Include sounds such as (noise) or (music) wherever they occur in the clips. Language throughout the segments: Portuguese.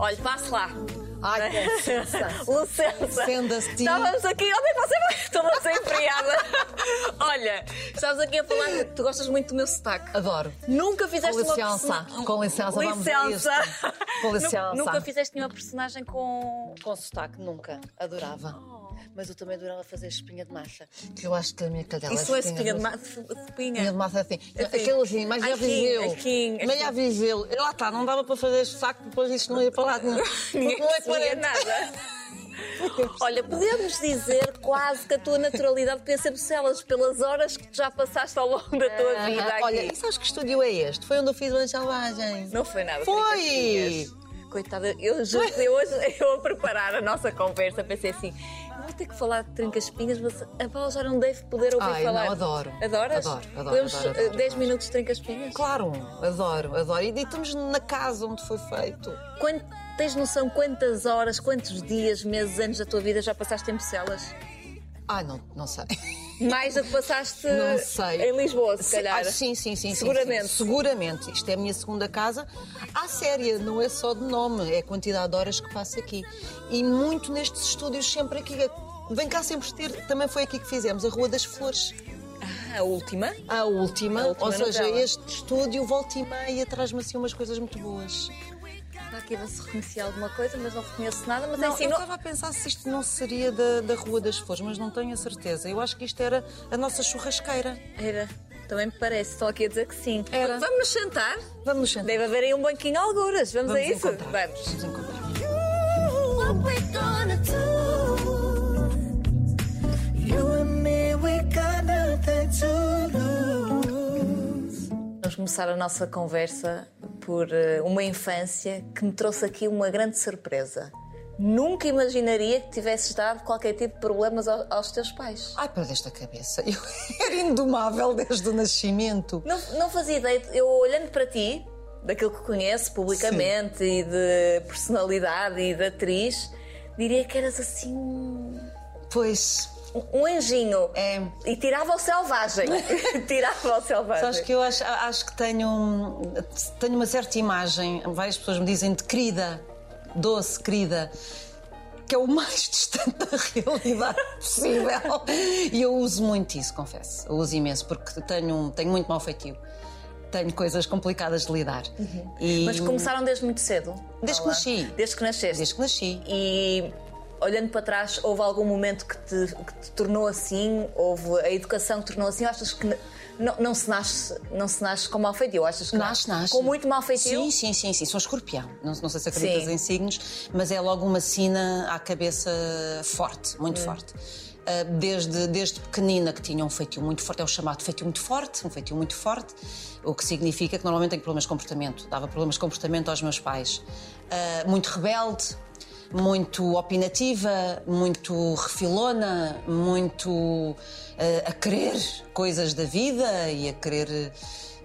Olha, passe lá. Ai, com licença. Licença. Senda-se. Estávamos aqui. Onde é que você vai? (laughs) Estou a ser empreada. (laughs) Olha, estávamos aqui a falar tu gostas muito do meu sotaque. Adoro. Nunca fizeste Com uma licença, persona- com licença, vamos a licença. isto. Com (laughs) licença. Nu- Nunca fizeste nenhuma personagem com. Com sotaque, nunca. Adorava. Mas eu também adorava fazer espinha de massa. Eu acho que a minha cadela Isso é espinha de massa. Espinha Espinha. de massa assim. Assim. Aquele assim, mas já viveu. Mas já viveu. Lá está, não dava para fazer este saco, depois isto não ia para lá. Não, (laughs) não é para nada. (laughs) Olha, podemos dizer quase que a tua naturalidade podia ser Bucelas pelas horas que tu já passaste ao longo da tua vida aqui. Olha, e sabes que estúdio é este? Foi onde eu fiz o Selvagem. Não foi nada. Foi! Coitada, eu juro que hoje, eu a preparar a nossa conversa, pensei assim: vou ter que falar de trincas-pinhas, mas a Paula já não deve poder ouvir Ai, falar. não, adoro. Adoras? Adoro, adoro, Podemos adoro, eh, adoro, 10 adoro. minutos de trincas-pinhas? Claro, adoro, adoro. E estamos na casa onde foi feito. Quant- tens noção quantas horas, quantos dias, meses, anos da tua vida já passaste em Bucelas? Ai, não, não sei. Mais do que passaste em Lisboa, se calhar. Ah, sim, sim, sim. sim, Seguramente. sim. seguramente. Isto é a minha segunda casa. À séria, não é só de nome, é a quantidade de horas que passo aqui. E muito nestes estúdios, sempre aqui. Vem cá sempre ter. Também foi aqui que fizemos, a Rua das Flores. Ah, A última? A última, A última ou seja, novela. este estúdio, volta e meia, traz-me assim umas coisas muito boas. Está aqui a se reconheci alguma coisa, mas não reconheço nada. Mas é Não, assim, eu não- estava a pensar se isto não seria da, da Rua das Flores, mas não tenho a certeza. Eu acho que isto era a nossa churrasqueira. Era. Também me parece, estou aqui a dizer que sim. Era. Vamos nos sentar? Vamos nos sentar. Deve haver aí um banquinho alguras. Vamos, a isso? encontrar. Vamos. Vamos encontrar. Vamos começar a nossa conversa por eh, uma infância que me trouxe aqui uma grande surpresa. Nunca imaginaria que tivesses dado qualquer tipo de problemas ao- aos teus pais. Ai, perdeste a cabeça. (laughs) Eu era indomável desde o nascimento. Não, não fazia ideia. Eu olhando para ti, daquilo que conheço publicamente e de personalidade e de atriz, diria que eras assim Pois, um anjinho. É. E tirava o selvagem. (laughs) tirava o selvagem. sabes que eu acho, acho que tenho, tenho uma certa imagem, várias pessoas me dizem de querida, doce, querida, que é o mais (laughs) distante da realidade possível. E eu uso muito isso, confesso. Eu uso imenso, porque tenho, tenho muito mau feitio. Tenho coisas complicadas de lidar. E- Mas começaram desde muito cedo. Desde que nasci. Desde que nasceste. Desde que nasci. E olhando para trás, houve algum momento que te, que te tornou assim? Houve a educação que te tornou assim? Ou achas que não, não se nasce, não se nasce com mal feitio? Achas que Nasce, nasce. Com muito mal feitio? Sim, sim, sim, sim. Sou escorpião. Não, não sei se acreditas Sim. em signos, mas é logo uma sina à cabeça forte, Hum. muito forte. Ah, Desde, desde pequenina que tinha um feitio muito forte, é o chamado feitio muito forte, um feitio muito forte, o que significa que normalmente tenho problemas de comportamento. Dava problemas de comportamento aos meus pais. Ah, muito rebelde, muito opinativa, muito refilona, muito ah, a querer coisas da vida e a querer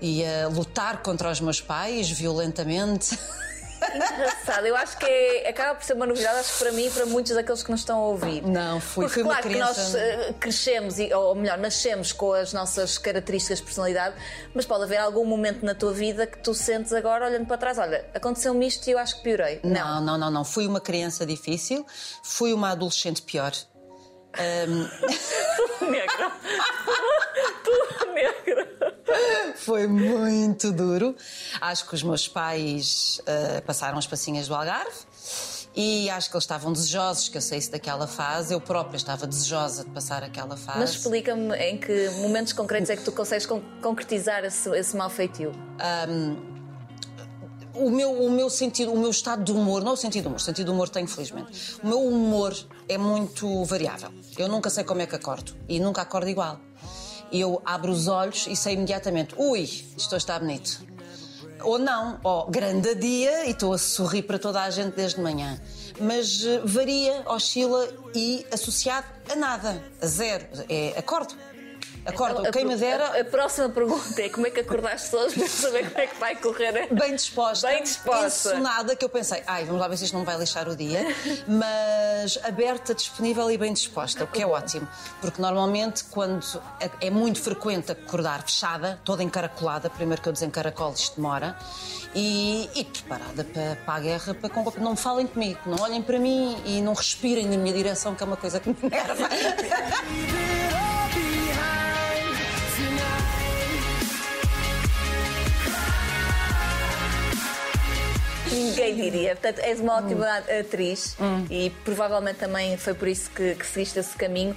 e a lutar contra os meus pais violentamente. (laughs) Engraçado, eu acho que é- acaba por ser uma novidade, acho que para mim e para muitos daqueles que nos estão a ouvir. Não, fui- Porque, fui claro criança- que nós eh, crescemos, e- ou melhor, nascemos com as nossas características de personalidade, mas pode haver algum momento na tua vida que tu sentes agora, olhando para trás, olha, aconteceu-me isto e eu acho que piorei. Não, não, não, não. Fui uma criança difícil, fui uma adolescente pior. Negra. (laughs) tu, negra. (laughs) Foi muito duro. Acho que os meus pais ah, passaram as passinhas do Algarve e acho que eles estavam desejosos que eu saísse daquela fase. Eu própria estava desejosa de passar aquela fase. Mas explica-me em que momentos concretos é que tu consegues con- concretizar esse, esse mal feitio. O meu, o meu sentido, o meu estado de humor, não o sentido de humor, o sentido de humor tenho, felizmente. O meu humor é muito variável. Eu nunca sei como é que acordo e nunca acordo igual. Eu abro os olhos e sei imediatamente, ui, isto está bonito. Ou não, ó, grande dia e estou a sorrir para toda a gente desde manhã. Mas eh, varia, oscila e associado a nada, a zero. É acordo. Acordo, A- quem me dera, A, a próxima pergunta é como é que acordaste hoje para saber como é que vai correr. bem disposta, Bem disposta. ensonada, que eu pensei, ai, vamos lá ver se isto não vai lixar o dia, (laughs) mas aberta, disponível e bem disposta, o que é ótimo, porque normalmente quando é é muito frequente acordar fechada, toda encaracolada, primeiro que eu desencaracolo isto demora, e, e preparada para, para a guerra, para com- não falem comigo, não olhem para mim e não respirem na minha direção, que é uma coisa que me enerva. (laughs) Ninguém diria. Portanto, és uma ótima Hum. atriz e provavelmente também foi por isso que, que seguiste esse caminho,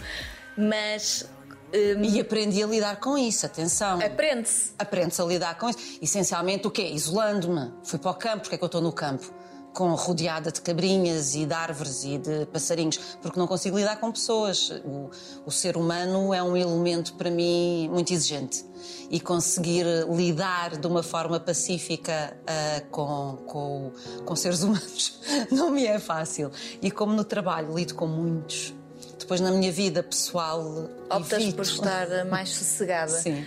mas hum, E aprendi a lidar com isso, atenção. aprende-se. Aprende-se a lidar com isso. Essencialmente o quê? Isolando-me. Fui para o campo, porque é que eu estou no campo? Com rodeada de cabrinhas e de árvores e de passarinhos, porque não consigo lidar com pessoas. O, o ser humano é um elemento para mim muito exigente. E conseguir lidar de uma forma pacífica ah, com, com, com seres humanos (laughs) não me é fácil. E como no trabalho lido com muitos, depois na minha vida pessoal. Optas evito. por estar mais (laughs) sossegada. Sim.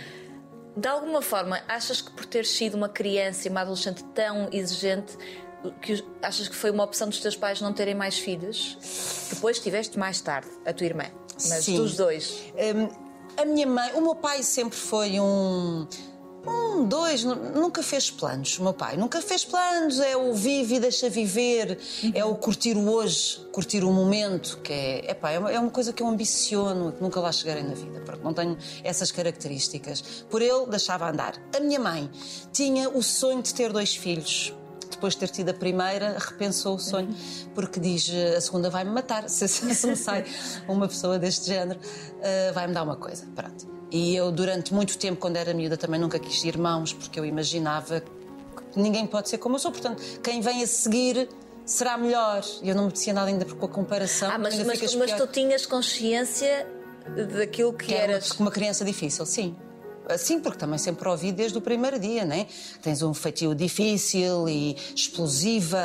De alguma forma, achas que por ter sido uma criança e uma adolescente tão exigente, que achas que foi uma opção dos teus pais não terem mais filhos? Depois tiveste mais tarde, a tua irmã. Mas Sim. dos dois. Hum, a minha mãe, o meu pai sempre foi um. Um, dois, nu- nunca fez planos, meu pai. Nunca fez planos, é o vive e deixa viver, é o curtir o hoje, curtir o momento, que é, epá, é, uma, é uma coisa que eu ambiciono, que nunca lá chegarei na vida, porque não tenho essas características. Por ele, deixava andar. A minha mãe tinha o sonho de ter dois filhos. Depois de ter tido a primeira, repensou o sonho, porque diz: a segunda vai-me matar. Se, se, se me sai uma pessoa deste género, ah, vai-me dar uma coisa. Pronto. E eu, durante muito tempo, quando era miúda, também nunca quis irmãos, porque eu imaginava que ninguém pode ser como eu sou. Portanto, quem vem a seguir será melhor. E eu não me decia nada ainda com a comparação. Ah, mas, mas, mas tu tinhas consciência daquilo que, Que era eras. uma, uma criança difícil, sim. Sim, porque também sempre ouvi desde o primeiro dia, né? Tens um feitio difícil e explosiva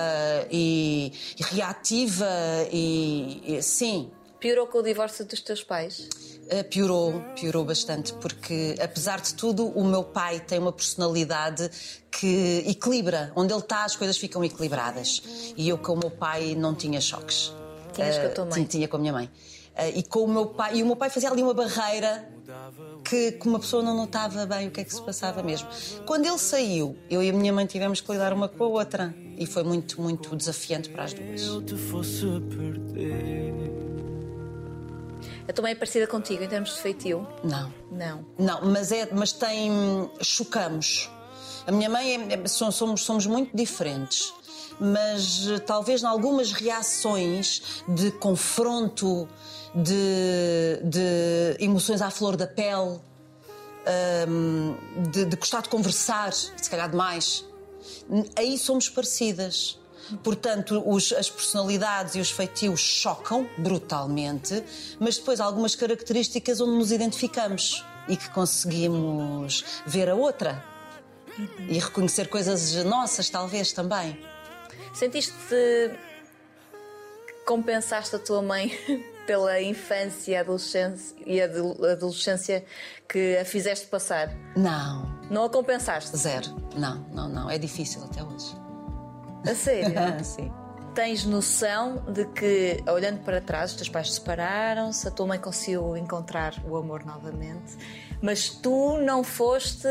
e, e reativa e, e sim, Piorou com o divórcio dos teus pais? eh, piorou, piorou bastante, porque apesar de tudo, o meu pai tem uma personalidade que equilibra. Onde ele está, as coisas ficam equilibradas. E eu com o meu pai não tinha choques. Tinhas com a Eh, tua mãe? Tinha, tinha com a minha mãe. Eh, e com o meu pai, e o meu pai fazia ali uma barreira que, que uma pessoa não notava bem o que é que se passava mesmo. Quando ele saiu, eu e a minha mãe tivemos que lidar uma com a outra. E foi muito, muito desafiante para as duas. eu te fosse perder. A tua mãe é parecida contigo em termos de feitio? Não. Não. Não, mas, é, mas tem. chocamos. A minha mãe é, é- so- somos, somos muito diferentes. Mas eh, talvez em algumas reações de confronto, de, de emoções à flor da pele, hum, de, de gostar de conversar, se calhar demais, aí somos parecidas. Portanto, os- as personalidades e os feitios chocam brutalmente, mas depois há algumas características onde nos identificamos e que conseguimos ver a outra e reconhecer coisas nossas, talvez também. Sentiste que compensaste a tua mãe pela infância e adolescência, e ado- adolescência que a fizeste passar? Não, Não a compensaste? zero. Não, não, não. É difícil até hoje. A sério? (laughs) Sim. Tens noção de que, olhando para trás, os teus pais separaram-se, a tua mãe conseguiu encontrar o amor novamente, mas tu não foste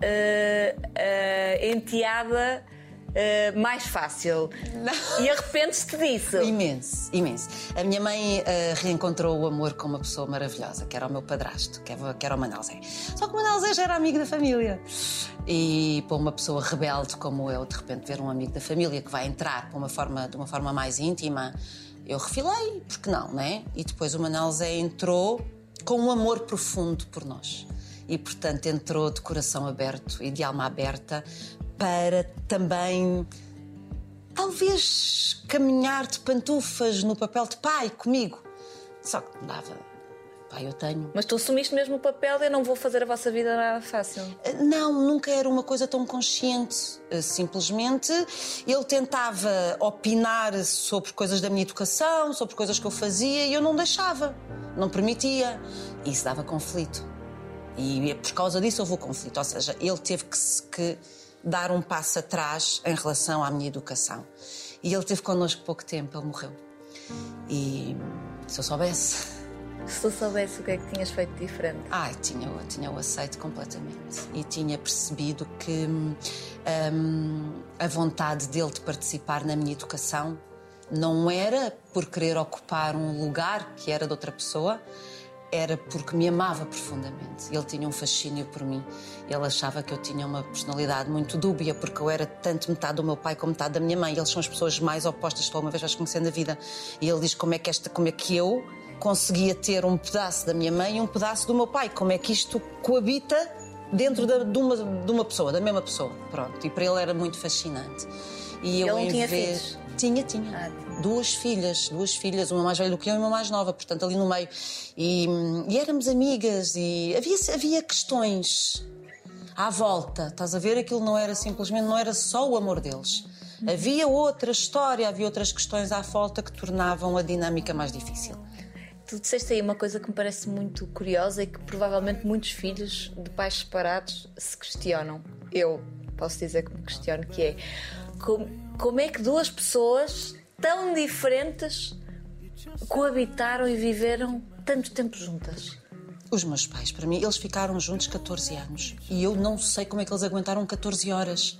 eh, eh, enteada eh, mais fácil. E arrependes-te disso. Imenso, imenso. A minha mãe eh, reencontrou o amor com uma pessoa maravilhosa, que era o meu padrasto, que era, que era o Manel Zé. Só que o Manel Zé já era amigo da família. E para uma pessoa rebelde como eu, de repente ver um amigo da família que vai entrar de uma forma, de uma forma mais íntima, eu refilei, porque não, né? E depois o Manel Zé entrou com um amor profundo por nós. E, portanto, entrou de coração aberto e de alma aberta para também talvez caminhar de pantufas no papel de pai comigo. Só que dava. Pai, eu tenho. Mas tu assumiste mesmo o papel eu não vou fazer a vossa vida nada fácil. Não, nunca era uma coisa tão consciente. Eh, Simplesmente ele tentava opinar sobre coisas da minha educação, sobre coisas que eu fazia e eu não deixava, não permitia. E isso dava conflito. E por causa disso houve o conflito. Ou seja, ele teve que, se- que dar um passo atrás em relação à minha educação. E ele teve connosco pouco tempo, ele morreu. E se eu soubesse. Se tu soubesse o que é que tinhas feito diferente. Ai, tinha, tinha o aceito completamente. E tinha percebido que hum, a vontade dele de participar na minha educação não era por querer ocupar um lugar que era de outra pessoa, era porque me amava profundamente. Ele tinha um fascínio por mim. Ele achava que eu tinha uma personalidade muito dúbia, porque eu era tanto metade do meu pai como metade da minha mãe. Eles são as pessoas mais opostas que tu alguma vez vais conhecer na vida. E ele diz como é que, esta, como é que eu conseguia ter um pedaço da minha mãe e um pedaço do meu pai. Como é que isto coabita dentro da- de, uma, de uma pessoa, da mesma pessoa. Pronto. E para ele era muito fascinante. E eu, Ele não tinha vez... filhos? Tinha, tinha. Ah, tinha. Duas filhas, duas filhas, uma mais velha do que eu e uma mais nova, portanto, ali no meio. E, e éramos amigas e havia, havia questões à volta. Estás a ver? Aquilo não era simplesmente, não era só o amor deles. Havia outra história, havia outras questões à volta que tornavam a dinâmica mais difícil. Tu disseste aí uma coisa que me parece muito curiosa e que provavelmente muitos filhos de pais separados se questionam. Eu posso dizer que me questiono, que é como, como é que duas pessoas tão diferentes coabitaram e viveram tanto tempo juntas? Os meus pais, para mim, eles ficaram juntos 14 anos. E eu não sei como é que eles aguentaram 14 horas.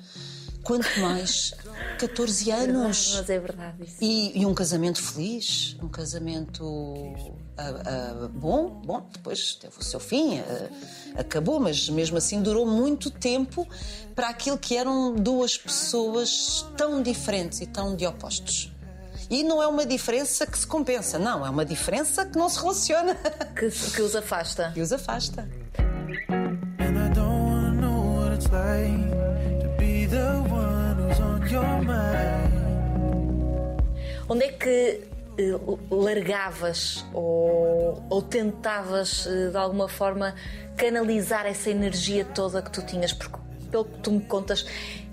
Quanto mais 14 anos. Mas é verdade isso. E, e um casamento feliz, um casamento ah, ah, bom, bom, depois teve o seu fim, ah, acabou, mas mesmo assim durou muito tempo para aquilo que eram duas pessoas tão diferentes e tão de opostos. E não é uma diferença que se compensa, não, é uma diferença que não se relaciona Que, que os afasta. e os afasta. Onde é que eh, largavas ou, ou tentavas eh, de alguma forma canalizar essa energia toda que tu tinhas? Porque, pelo que tu me contas,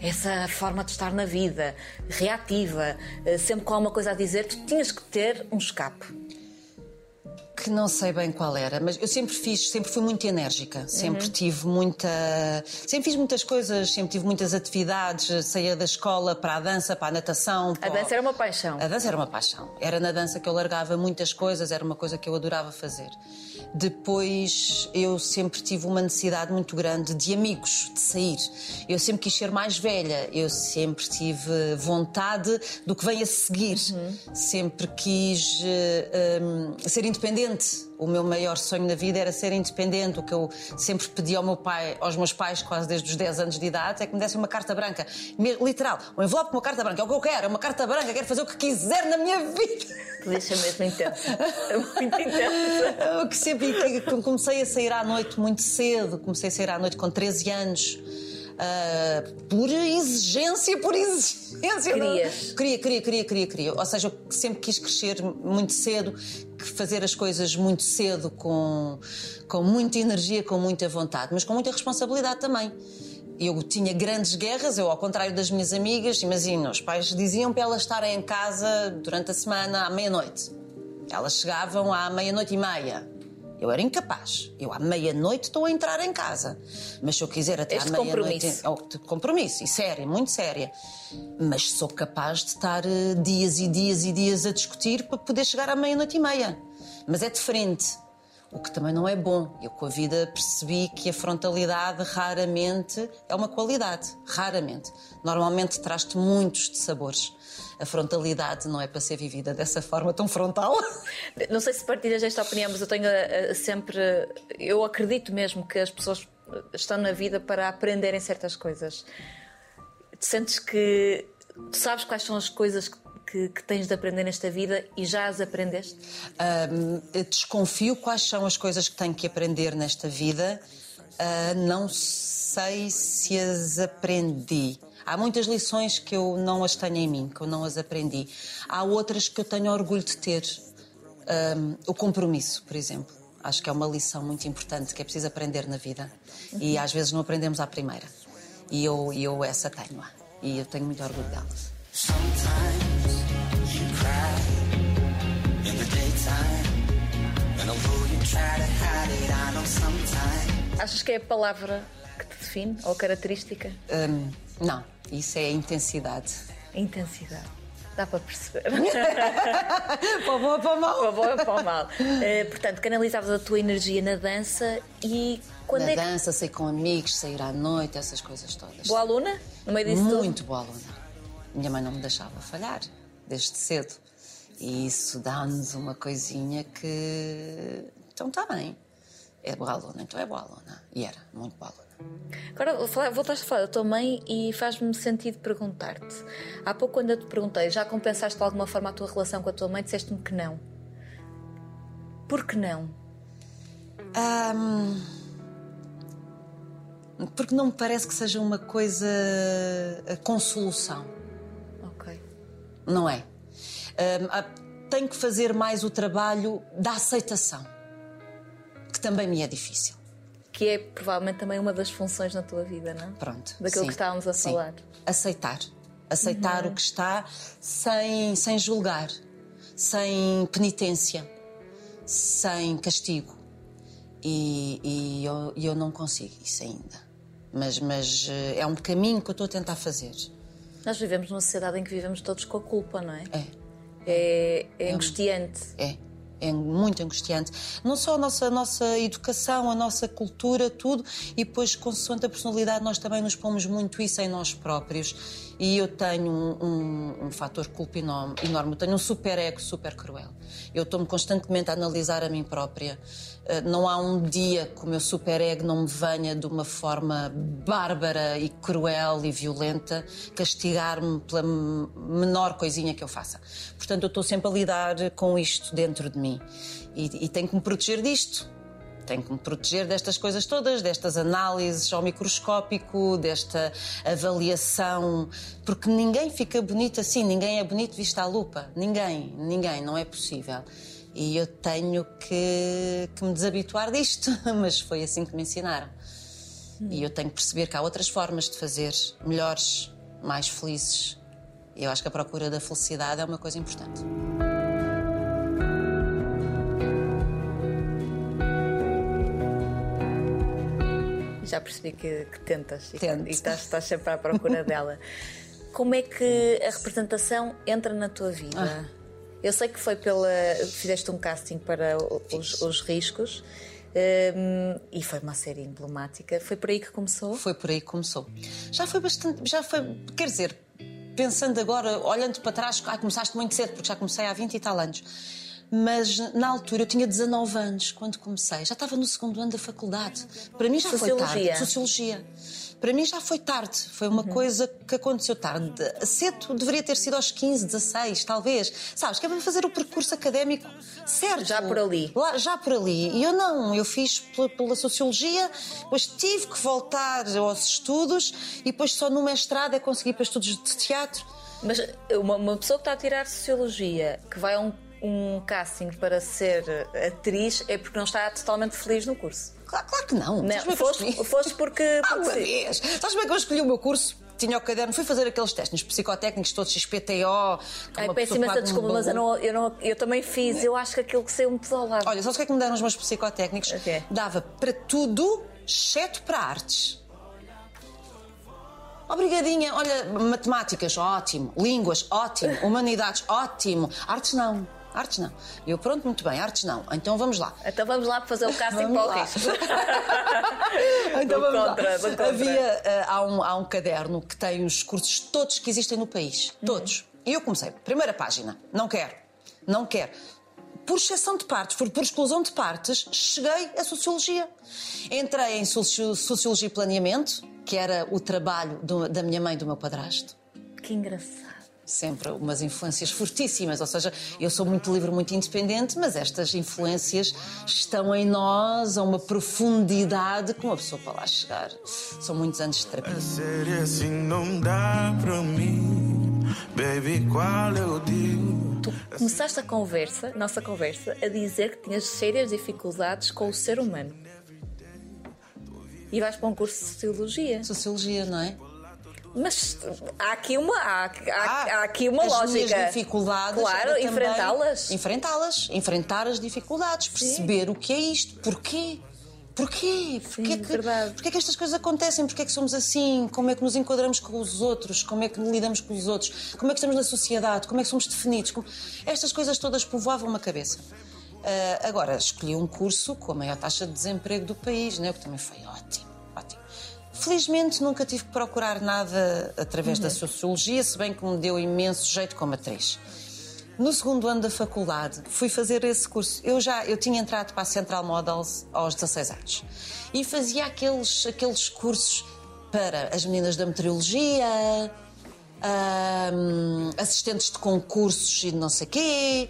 essa forma de estar na vida, reativa, eh, sempre com alguma coisa a dizer, tu tinhas que ter um escape. que não sei bem qual era, mas eu sempre fiz, sempre fui muito enérgica, sempre tive muita, sempre fiz muitas coisas, sempre tive muitas atividades, saía da escola para a dança, para a natação. A para o- dança era uma paixão. A dança era uma paixão. Era na dança que eu largava muitas coisas, era uma coisa que eu adorava fazer. Depois eu sempre tive uma necessidade muito grande de amigos, de sair. Eu sempre quis ser mais velha, eu sempre tive vontade do que vem a seguir. Sempre quis eh, hum, ser independente. O meu maior sonho na vida era ser independente. O que eu sempre pedi ao meu pai, aos meus pais, quase desde os 10 anos de idade, é que me dessem uma carta branca. Literal, um envelope com uma carta branca. É o que eu quero, é uma carta branca, quero fazer o que quiser na minha vida. Deixa mesmo intensa. Muito (laughs) intensa. Eu que sempre que comecei a sair à noite muito cedo, comecei a sair à noite com 13 anos. Ah, por exigência, por exigência. não- Querias. Queria, queria, queria, queria, queria. Ou seja, eu sempre quis crescer muito cedo, fazer as coisas muito cedo, com, com muita energia, com muita vontade, mas com muita responsabilidade também. Eu tinha grandes guerras, eu, ao contrário das minhas amigas, imagina, os pais diziam para elas estarem em casa durante a semana à meia-noite. Elas chegavam à meia-noite e meia. Eu era incapaz. Eu à meia-noite estou a entrar em casa. Mas se eu quiser até Este à meia-noite. compromisso. Oh, compromisso, e séria, muito séria. Mas sou capaz de estar eh, dias e dias e dias a discutir para poder chegar à meia-noite e meia. Mas é diferente. O que também não é bom. Eu, com a vida, percebi que a frontalidade raramente é uma qualidade. Raramente. Normalmente traz-te muitos de sabores. A frontalidade não é para ser vivida dessa forma tão frontal. (laughs) Não sei se partilhas esta opinião, mas eu tenho eh, eh, sempre. Eu acredito mesmo que as pessoas estão na vida para aprenderem certas coisas. Sentes que. Tu sabes quais são as coisas que, que- que tens de aprender nesta vida e já as aprendeste? Desconfio quais são as coisas que tenho que aprender nesta vida. Ah, não sei se as aprendi. Há muitas lições que eu não as tenho em mim, que eu não as aprendi. Há outras que eu tenho orgulho de ter. Ahm, o compromisso, por exemplo. Acho que é uma lição muito importante que é preciso aprender na vida. E às vezes não aprendemos à primeira. E eu, eu essa tenho-a. E eu tenho muito orgulho dela. Achas que é a palavra que te define ou característica? Hum, não, isso é a intensidade. Intensidade. Dá para perceber. Para bom ou para mal? para o bom ou para o mal. Eh, portanto, canalizavas a tua energia na dança e quando Na é que. dança, sair com amigos, sair à noite, essas coisas todas. Boa aluna? No meio disso tudo? Muito boa aluna. Minha mãe não me deixava falhar, desde cedo. E isso dá-nos uma coisinha que. Então está bem. É boa aluna, então é boa aluna. E era, muito boa aluna. Agora voltaste a falar da tua mãe e faz-me sentido perguntar-te. Há pouco, quando eu te perguntei, já compensaste de alguma forma a tua relação com a tua mãe? Disseste-me que não. Por que não? Ahm, porque não me parece que seja uma coisa eh, com solução. Ok. não é? Há- tenho que fazer mais o trabalho da aceitação, que também me é difícil. Que é provavelmente também uma das funções na tua vida, não? é? Pronto. Daquilo sim, que estávamos a sim. falar. Aceitar. Aceitar o que está sem, sem julgar, sem penitência, sem castigo. E, e eu, eu não consigo isso ainda. Mas, mas eh, é um caminho que eu estou a tentar fazer. Nós vivemos numa sociedade em que vivemos todos com a culpa, não é? É. É, é angustiante. É, é muito angustiante. Não só a nossa, a nossa educação, a nossa cultura, tudo, e depois, consoante a personalidade, nós também nos pomos muito isso em nós próprios. E eu tenho um, um, um fator culpa enorme, enorme. Eu tenho um super ego super cruel. Eu estou-me constantemente a analisar a mim própria. Eh, Não há um dia que o meu super ego não me venha de uma forma bárbara e cruel e violenta castigar-me pela menor coisinha que eu faça. Portanto, eu estou sempre a lidar com isto dentro de mim e, e tenho que me proteger disto. Tenho que me proteger destas coisas todas, destas análises ao microscópico, desta avaliação, porque ninguém fica bonito assim, ninguém é bonito visto à lupa. Ninguém, ninguém, não é possível. E eu tenho que, que me desabituar disto, (laughs) mas foi assim que me ensinaram. E eu tenho que perceber que há outras formas de fazer melhores, mais felizes. Eu acho que a procura da felicidade é uma coisa importante. Já percebi que, que tentas e, Tento. e estás, estás sempre à procura (laughs) dela. Como é que a representação entra na tua vida? Ah. Eu sei que foi pela. Fizeste um casting para os, os riscos hum, e foi uma série emblemática. Foi por aí que começou? Foi por aí que começou. Já foi bastante. Já foi. Quer dizer, pensando agora, olhando para trás, ah, começaste muito cedo, porque já comecei há 20 e tal anos. Mas na altura eu tinha 19 anos quando comecei, já estava no segundo ano da faculdade. Para mim já foi Sociologia. tarde. Sociologia. Para mim já foi tarde. Foi uma coisa que aconteceu tarde. Cedo deveria ter sido aos 15, 16, talvez. Sabes, que é para fazer o percurso académico certo. Já por ali. Lá- já por ali. E eu não, eu fiz pela, pela Sociologia, depois tive que voltar aos estudos e depois só no mestrado é que consegui para estudos de teatro. Mas uma, uma pessoa que está a tirar sociologia, que vai a um, um casting para ser atriz, é porque não está totalmente feliz no curso. Claro, claro que não. Não, foste, foste porque. (laughs) Ah, uma vez. Sabes como é que eu escolhi o meu curso? Tinha o caderno, fui fazer aqueles testes psicotécnicos todos XPTO. Ai, peço imensa um desculpa, mas eu, não, eu, não, eu também fiz. Eu acho que aquilo que saiu-me tudo ao lado. Olha, sabes o que é que me deram os meus psicotécnicos? O quê? Dava para tudo, exceto para artes. Obrigadinha. Olha, matemáticas, ótimo. Línguas, ótimo. Humanidades, ótimo. Artes não. Artes não. Eu, pronto, muito bem, artes não. Então vamos lá. Então vamos lá fazer o casting para o lá. risco. (laughs) Então Do vamos lá. contra, contra. Havia, ah, há, um, há um caderno que tem os cursos todos que existem no país. Uhum. Todos. E eu comecei. Primeira página. Não quero. Não quero. Por exceção de partes, por, por exclusão de partes, cheguei à Sociologia. Entrei em socio- Sociologia e Planeamento, que era o trabalho do- da minha mãe e do meu padrasto Que engraçado. Sempre umas influências fortíssimas, ou seja, eu sou muito livre, muito independente, mas estas influências estão em nós a uma profundidade que uma pessoa para lá chegar. São muitos anos de terapia. Sério assim não dá para mim. Baby, qual eu digo? Tu começaste a conversa, nossa conversa, a dizer que tinhas sérias dificuldades com o ser humano. E vais para um curso de sociologia. Sociologia, não é? Mas há aqui uma, há, há- Ah, há aqui uma as lógica. Minhas dificuldades Claro, enfrentá-las. Enfrentá-las, enfrentar as dificuldades, perceber o que é isto, porquê. Porquê? Porquê, Sim, que, porquê que estas coisas acontecem? Porquê que somos assim? Como é que nos enquadramos com os outros? Como é que lidamos com os outros? Como é que estamos na sociedade? Como é que somos definidos? Como- Estas coisas todas povoavam a cabeça. Ah, agora, escolhi um curso com a maior taxa de desemprego do país, né? o que também foi ótimo. Felizmente nunca tive que procurar nada através da sociologia, se bem que me deu imenso jeito como atriz. No segundo ano da faculdade, fui fazer esse curso. Eu já eu tinha entrado para a Central Models aos 16 anos e fazia aqueles, aqueles cursos para as meninas da meteorologia, ahm, assistentes de concursos e não sei quê,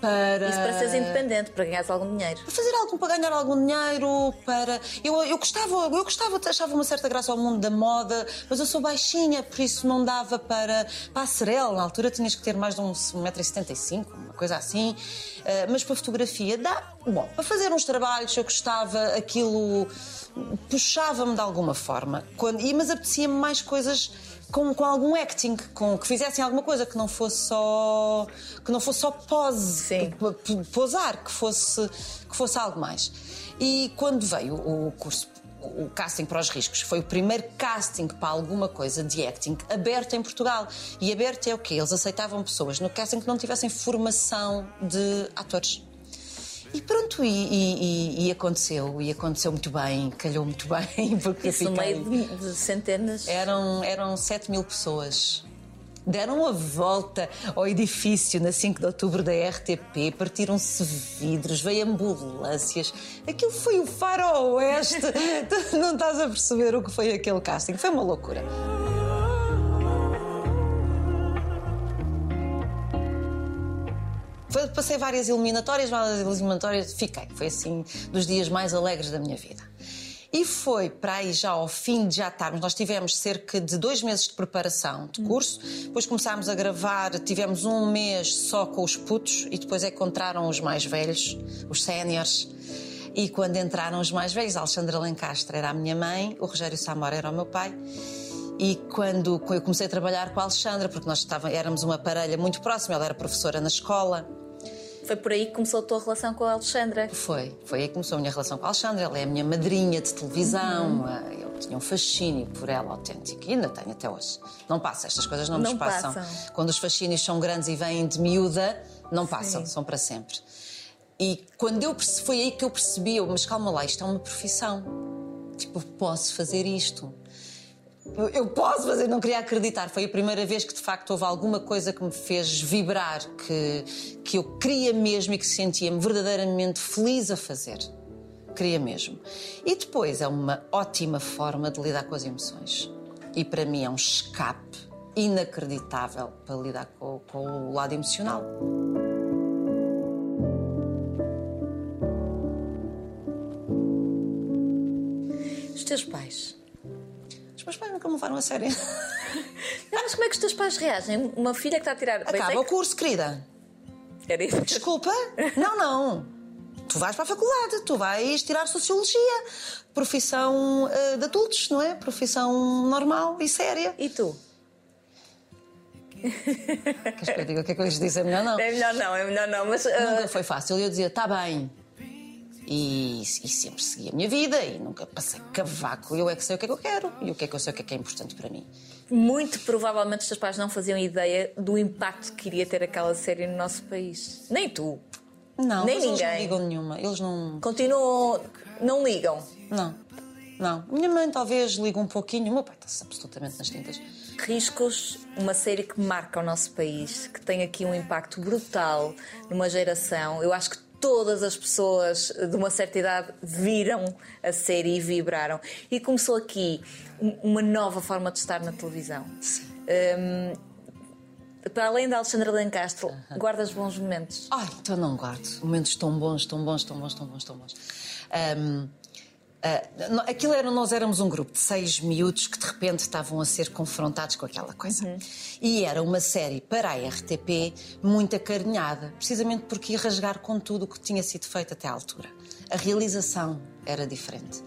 para Isso para seres independente, para ganhares algum dinheiro. para fazer algo, para ganhar algum dinheiro, para. Eu, eu gostava, eu gostava, achava uma certa graça ao mundo da moda, mas eu sou baixinha, por isso não dava para. Para a Cerel, na altura tinhas que ter mais de um 1,75m, uma coisa assim. Ah, mas para fotografia, dá. Bom, para fazer uns trabalhos eu gostava, aquilo puxava-me de alguma forma. Quando, e, mas apetecia-me mais coisas com, com algum acting, com, que fizessem alguma coisa que não fosse só que não fosse só pose, Sim. posar, que fosse que fosse algo mais. E quando veio o curso o casting para os riscos foi o primeiro casting para alguma coisa de acting aberto em Portugal. E aberto é o quê? Eles aceitavam pessoas no casting que não tivessem formação de atores. E pronto, e, e- e- aconteceu, e aconteceu muito bem, calhou muito (laughs) bem, porque Isso no fiquei... meio de, centenas. Eram, eram 7 mil pessoas. Deram a volta ao edifício na 5 de outubro da RTP, partiram-se vidros, veio ambulâncias. Aquilo foi o faroeste. (laughs) Não estás a perceber o que foi aquele casting. Foi uma loucura. Passei várias eliminatórias, várias eliminatórias, fiquei. Foi assim dos dias mais alegres da minha vida. E foi para aí já ao fim de já estarmos. Nós tivemos cerca de dois meses de preparação de curso, depois começámos a gravar, tivemos um mês só com os putos e depois é que entraram os mais velhos, os séniores. E quando entraram os mais velhos, a Alexandra Lencastre era a minha mãe, o Rogério Samora era o meu pai. E quando eu comecei a trabalhar com a Alexandra, porque nós estava, éramos uma parelha muito próxima, ela era professora na escola, Foi por aí que começou a tua relação com a Alexandra. foi, foi aí que começou a minha relação com a Alexandra. Ela é a minha madrinha de televisão. Ah, Eu tinha um fascínio por ela autêntico e ainda tenho até hoje. Não passa, estas coisas não, Não nos passam. passam. Quando os fascínios são grandes e vêm de miúda, não passam, são para sempre. E quando eu perce- foi aí que eu percebi, eu, mas calma lá, isto é uma profissão. Tipo, posso fazer isto. Eu- posso fazer, não queria acreditar. Foi a primeira vez que de facto houve alguma coisa que me fez vibrar, que, que eu queria mesmo e que sentia-me verdadeiramente feliz a fazer. Queria mesmo. E depois é uma ótima forma de lidar com as emoções. E para mim é um escape inacreditável para lidar com, com o lado emocional. Os teus pais. Meus pais nunca me levaram a sério. Não, mas como é que os teus pais reagem? Uma filha que está a tirar. Acaba o curso, querida. que- Era isso. Desculpa? (laughs) Não, não. Tu vais para a faculdade, tu vais tirar Sociologia. Profissão eh, de adultos, não é? Profissão normal e séria. E tu? Queres que eu diga o que é que eu lhes disse? É melhor não. É melhor não, é melhor não. Mas ah, Nunca foi fácil. Eu dizia, está bem. E, e sempre segui a minha vida e nunca passei cavaco. Eu é que sei o que é que eu quero e o que é que eu sei o que é que é importante para mim. muito provavelmente os teus pais não faziam ideia do impacto que iria ter aquela série no nosso país. Nem tu. Não, Nem mas eles não ninguém. ligam nenhuma. Eles não. Continuam. Não ligam. Não. Não. Minha mãe talvez liga um pouquinho. O meu pai está absolutamente nas tintas. Riscos, uma série que marca o nosso país, que tem aqui um impacto brutal numa geração. Eu acho que todas as pessoas de uma certa idade viram a série e vibraram. E começou aqui um- uma nova forma de estar na televisão. Hum, para além da Alexandra Lencastre, guardas bons momentos. Ai, então não guardo. Momentos tão bons, tão bons, tão bons, tão bons, tão bons. Ahm, no- aquilo era, nós éramos um grupo de seis miúdos que de repente estavam a ser confrontados com aquela coisa. E era uma série para a RTP muito acarinhada, precisamente porque ia rasgar com tudo o que tinha sido feito até à altura. A realização era diferente.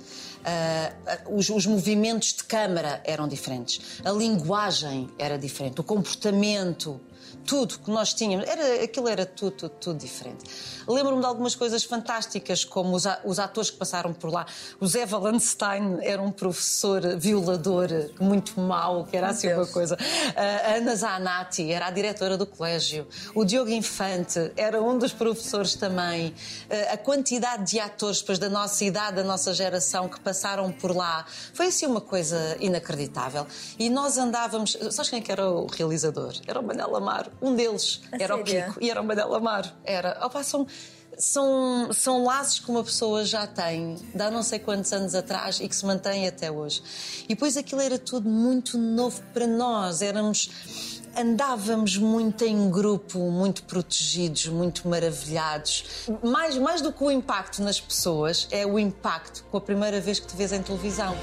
Ah, os, os movimentos de câmara eram diferentes. A linguagem era diferente. O comportamento tudo que nós tínhamos, era, aquilo era tudo, tudo, tudo diferente. Lembro-me de algumas coisas fantásticas, como os, os atores que passaram por lá. O Zé Valenstein era um professor violador muito mau, que era assim uma coisa. A Ana Zanatti era a diretora do colégio. O Diogo Infante era um dos professores também. Eh, A quantidade de atores depois da nossa idade, da nossa geração, que passaram por lá, foi assim uma coisa inacreditável. E nós andávamos. Sabes quem é que era o realizador? Era o Manel Amaro. Um deles A era o sério? Kiko e era o Manel Amaro. Era. Opa, são, são, são laços que uma pessoa já tem de há não sei quantos anos atrás e que se mantém até hoje. E depois aquilo era tudo muito novo para nós. Éramos. Andávamos muito em grupo, muito protegidos, muito maravilhados. Mais, mais do que o impacto nas pessoas, é o impacto com a primeira vez que te vês em televisão.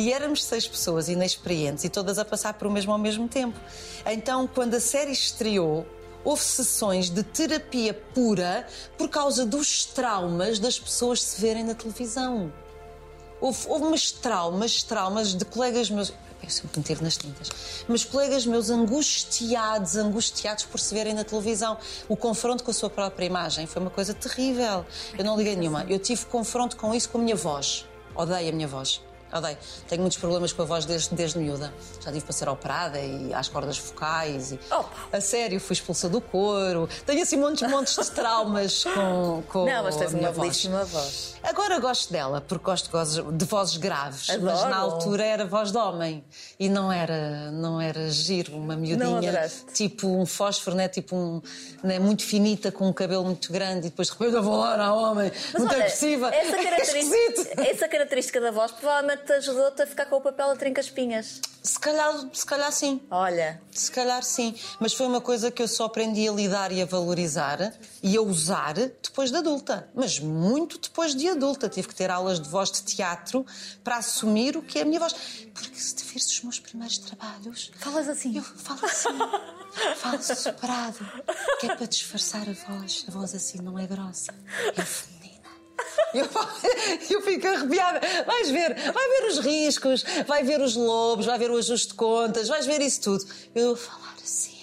E éramos seis pessoas inexperientes e todas a passar por o mesmo ao mesmo tempo. Então, quando a série estreou, houve sessões de terapia pura por causa dos traumas das pessoas se verem na televisão. Houve, houve umas traumas, traumas de colegas meus. Eu sempre me tive nas tintas. Mas colegas meus angustiados, angustiados por se verem na televisão. O confronto com a sua própria imagem foi uma coisa terrível. Eu não liguei nenhuma. Eu tive confronto com isso com a minha voz. Odeio a minha voz. Odeio. Tenho muitos problemas com a voz desde, desde miúda. Já tive para ser operada e às cordas vocais. E... Opa! A sério, fui expulsa do coro. Tenho assim montes, montes de traumas (laughs) com, com Não, mas tens a minha uma voz. belíssima voz. Agora gosto dela, porque gosto de vozes, de vozes graves, mas Adoro. na altura era voz de homem e não era, não era giro, uma miudinha, tipo um fósforo, né? tipo um, né? muito finita, com um cabelo muito grande e depois de repente eu vou lá a homem, Mas muito olha, agressiva. Essa (laughs) É característica, esquisito. essa característica da voz provavelmente te ajudou-te a ficar com o papel a trinca-espinhas. Se calhar, se calhar sim. Olha, Se calhar sim, mas foi uma coisa que eu só aprendi a lidar e a valorizar e a usar depois de adulta. Mas muito depois de adulta. Tive que ter aulas de voz de teatro para assumir o que é a minha voz. Porque se te vires os meus primeiros trabalhos. falas assim. Eu falo assim, falo soprado, que é para disfarçar a voz. A voz assim não é grossa, é feminina. (laughs) Eu, eu fico arrepiada. Vais ver, vai ver os riscos, vai ver os lobos, vai ver o ajuste de contas, vais ver isso tudo. Eu vou falar assim,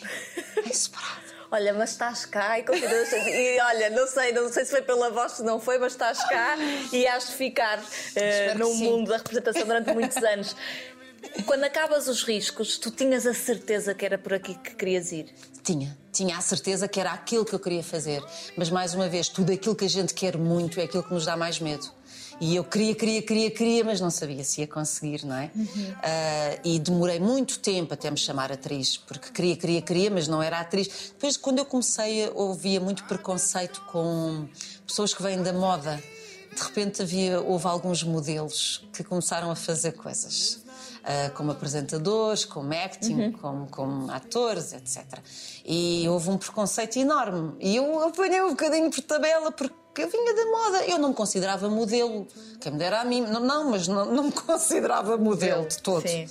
é soprado. (laughs) Olha, mas estás cá e continuas a... E olha, não sei, não sei se foi pela voz, se não foi, mas estás cá e has de ficar Espero no mundo da representação durante muitos anos. (laughs) Quando acabas os riscos, tu tinhas a certeza que era por aqui que querias ir. Tinha, tinha a certeza que era aquilo que eu queria fazer. Mas mais uma vez, tudo aquilo que a gente quer muito é aquilo que nos dá mais medo. E eu queria, queria, queria, queria, mas não sabia se ia conseguir, não é? Ah, e demorei muito tempo até me chamar atriz, porque queria, queria, queria, mas não era atriz. Depois, quando eu comecei, ouvia muito preconceito com pessoas que vêm da moda. De repente havia, houve alguns modelos que começaram a fazer coisas. Ah, como apresentadores, como acting, como, como atores, etc. E houve um preconceito enorme. E eu apanhei um bocadinho por tabela, porque eu vinha da moda. Eu não me considerava modelo. Quem me dera a mim. Não, não mas não, não me considerava modelo de todo Sim.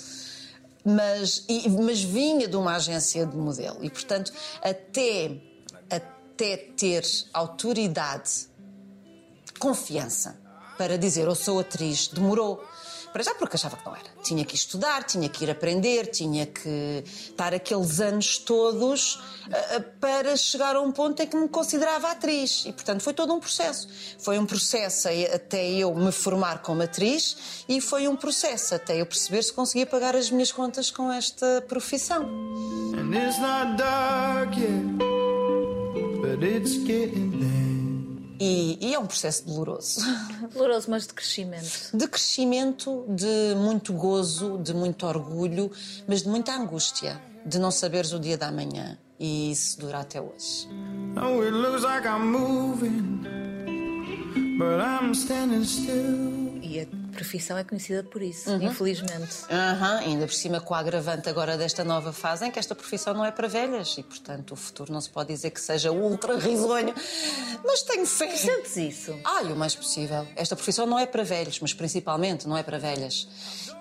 mas, e- mas vinha de uma agência de modelo e, portanto, até, até ter autoridade, confiança para dizer eu sou atriz, demorou. Para já porque achava que não era. Tinha que estudar, tinha que ir aprender, tinha que estar aqueles anos todos ah, ah, para chegar a um ponto em que me considerava atriz. E, portanto, foi todo um processo. Foi um processo até eu me formar como atriz e foi um processo até eu perceber se conseguia pagar as minhas contas com esta profissão. And it's not dark yet, but it's getting there. E, e é um processo doloroso. (laughs) Doloroso, mas de crescimento. De crescimento, de muito gozo, de muito orgulho, mas de muita angústia, de não saberes o dia da manhã. E isso dura até hoje. Oh, it looks like I'm moving, but I'm standing still. E profissão é conhecida por isso, Uhum. infelizmente. Aham, ainda por cima com o agravante agora desta nova fase em que esta profissão não é para velhas e, portanto, o futuro não se pode dizer que seja ultra risonho. Mas tenho fé. Sentes isso? Ai, o mais possível. Esta profissão não é para velhos, mas principalmente não é para velhas.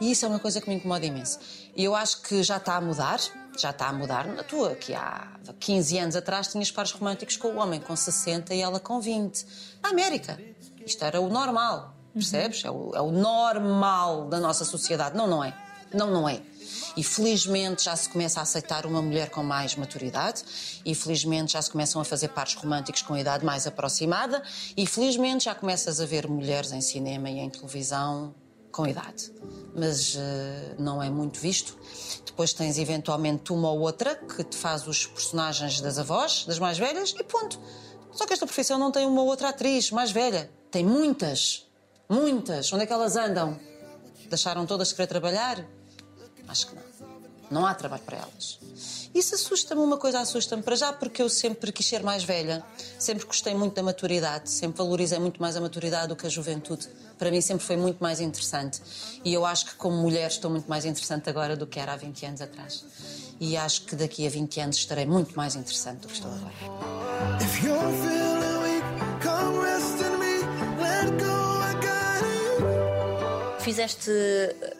E isso é uma coisa que me incomoda imenso. E eu acho que já está a mudar, já está a mudar. Na tua, que há 15 anos atrás tinhas pares românticos com o homem com 60 e ela com 20. Na América. Isto era o normal, percebes? É, o, é o normal da nossa sociedade. Não, não é. Não, não é. E felizmente já se começa a aceitar uma mulher com mais maturidade, e felizmente já se começam a fazer pares românticos com idade mais aproximada, e felizmente já começas a ver mulheres em cinema e em televisão com idade. Mas eh, não é muito visto. Depois tens eventualmente uma ou outra que te faz os personagens das avós, das mais velhas, e ponto. Só que esta profissão não tem uma outra atriz mais velha. Tem muitas. Muitas. Onde é que elas andam? Deixaram todas de querer trabalhar? Acho que não. Não há trabalho para elas. Isso assusta-me, uma coisa assusta-me para já, porque eu sempre quis ser mais velha, sempre gostei muito da maturidade, sempre valorizei muito mais a maturidade do que a juventude. Para mim sempre foi muito mais interessante. E eu acho que, como mulher, estou muito mais interessante agora do que era há 20 anos atrás. E acho que daqui a 20 anos estarei muito mais interessante do que estou agora. Fizeste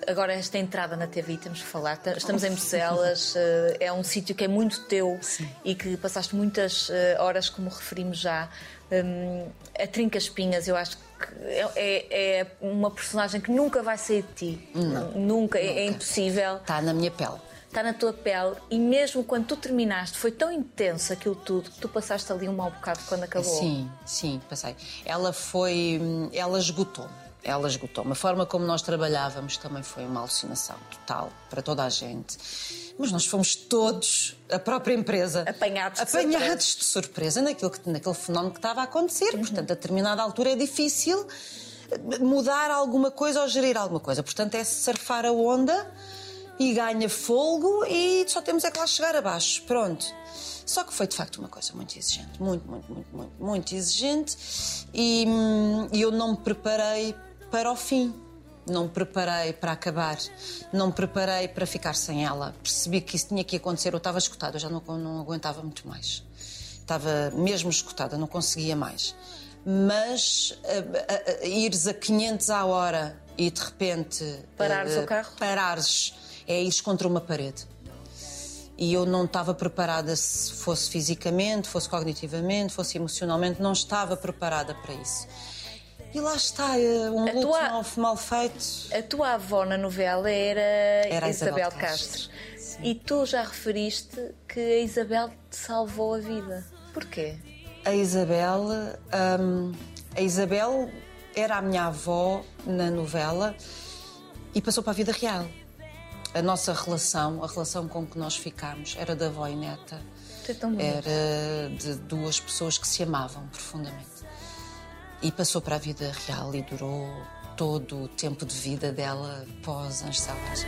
agora esta entrada na TV, temos que falar. Ta- Estamos em Bucelas, (laughs) eh, é um sítio que é muito teu e que passaste muitas eh, horas, como referimos já. Hum, a Trinca Espinhas, eu acho que é, é- é uma personagem que nunca vai sair de ti. Nunca, é- é impossível. Está na minha pele. Está na tua pele e mesmo quando tu terminaste, foi tão intenso aquilo tudo que tu passaste ali um mau bocado quando acabou. Sim, sim, passei. Ela foi. hum, Ela esgotou-me. Ela esgotou-me. A forma como nós trabalhávamos também foi uma alucinação total para toda a gente. Mas nós fomos todos, a própria empresa, Apanhados de apanhados de surpresa naquilo que, naquele fenómeno que estava a acontecer. Portanto, a determinada altura é difícil eh, mudar alguma coisa ou gerir alguma coisa. Portanto, é surfar a onda e ganha folgo e só temos é que lá chegar abaixo. Pronto. Só que foi de facto uma coisa muito exigente, muito, muito, muito, muito, muito exigente e, hum, e eu não me preparei para o fim. Não me preparei para acabar, não me preparei para ficar sem ela. Percebi que isso tinha que acontecer. Eu estava escutada, eu já não, não aguentava muito mais. Estava mesmo escutada, não conseguia mais. Mas a, a, a, ires a 500 à hora e de repente. Parares eh, o carro? Parares é ires contra uma parede. E eu não estava preparada, se fosse fisicamente, fosse cognitivamente, fosse emocionalmente, não estava preparada para isso. E lá está, eh, um A luto tua- mal, mal feito. A tua avó na novela era, Era Isabel, Isabel Castro. Castro. E tu já referiste que a Isabel te salvou a vida. Porquê? A Isabel, hum, a Isabel era a minha avó na novela e passou para a vida real. A nossa relação, a relação com que nós ficámos, era da avó e neta. É. Era de duas pessoas que se amavam profundamente. E passou para a vida real e durou todo o tempo de vida dela pós Selvagens.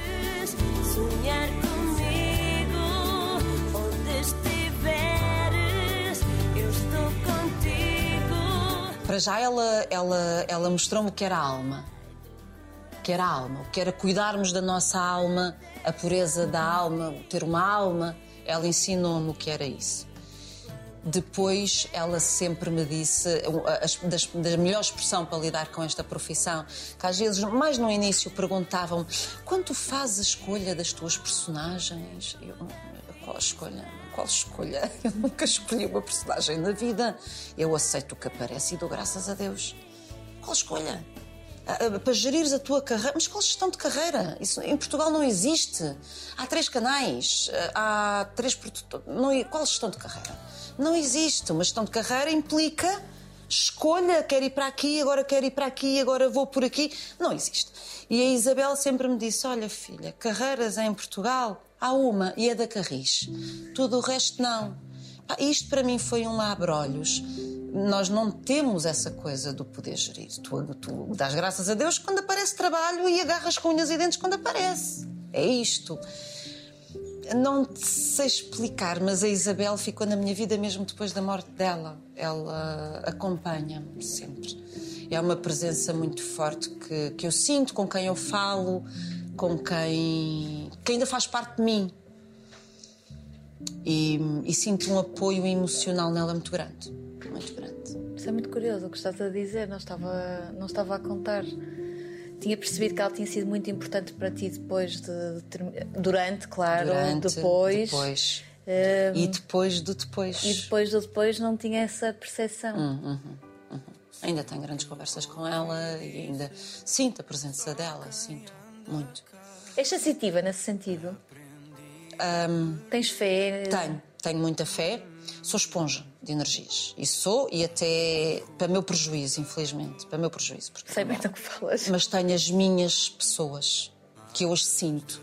Sonhar comigo, onde estiveres, eu estou contigo. Para já ela, ela, ela mostrou-me o que era a alma. O que era a alma, o que era cuidarmos da nossa alma, a pureza da alma, ter uma alma. Ela ensinou-me o que era isso. Depois, ela sempre me disse, a- as- das, da melhor expressão para lidar com esta profissão, que às vezes, mais no início, perguntavam-me quando tu fazes a escolha das tuas personagens? Eu, qual escolha? Qual escolha? (laughs) Eu nunca escolhi uma personagem na vida. Eu aceito o que aparece e dou graças a Deus. Qual escolha? Para gerires a tua carreira. Mas qual gestão de carreira? Isso em Portugal não existe. Há três canais, ah, há três produtores. Não, qual gestão de carreira? Não existe. Uma gestão de carreira implica escolha, quero ir para aqui, agora quero ir para aqui, agora vou por aqui. Não existe. E a Isabel sempre me disse: Olha, filha, carreiras em Portugal há uma e é da Carris. Tudo o resto não. Isto para mim foi um abre-olhos. Nós não temos essa coisa do poder gerir. Tu, tu dás graças a Deus quando aparece trabalho e agarras com unhas e dentes quando aparece. É isto. Não sei explicar, mas a Isabel ficou na minha vida mesmo depois da morte dela. Ela acompanha-me sempre. É uma presença muito forte que, que eu sinto, com quem eu falo, com quem, que ainda faz parte de mim. E, e sinto um apoio emocional nela muito grande. Muito grande. Isso é muito curioso o que estás a dizer, não estava, não estava a contar. Tinha percebido que ela tinha sido muito importante para ti depois de, de durante, claro, Durante, depois. depois. Hum, E depois do depois. E depois do depois não tinha essa percepção. Hum. Ainda tenho grandes conversas com ela e ainda sinto a presença dela, sinto muito. És sensitiva nesse sentido? Tens fé? Tenho, tenho muita fé, sou esponja de energias. E sou, e até para meu prejuízo, infelizmente, para meu prejuízo. Porque Sei bem do que falas. mas tenho as minhas pessoas que eu as sinto.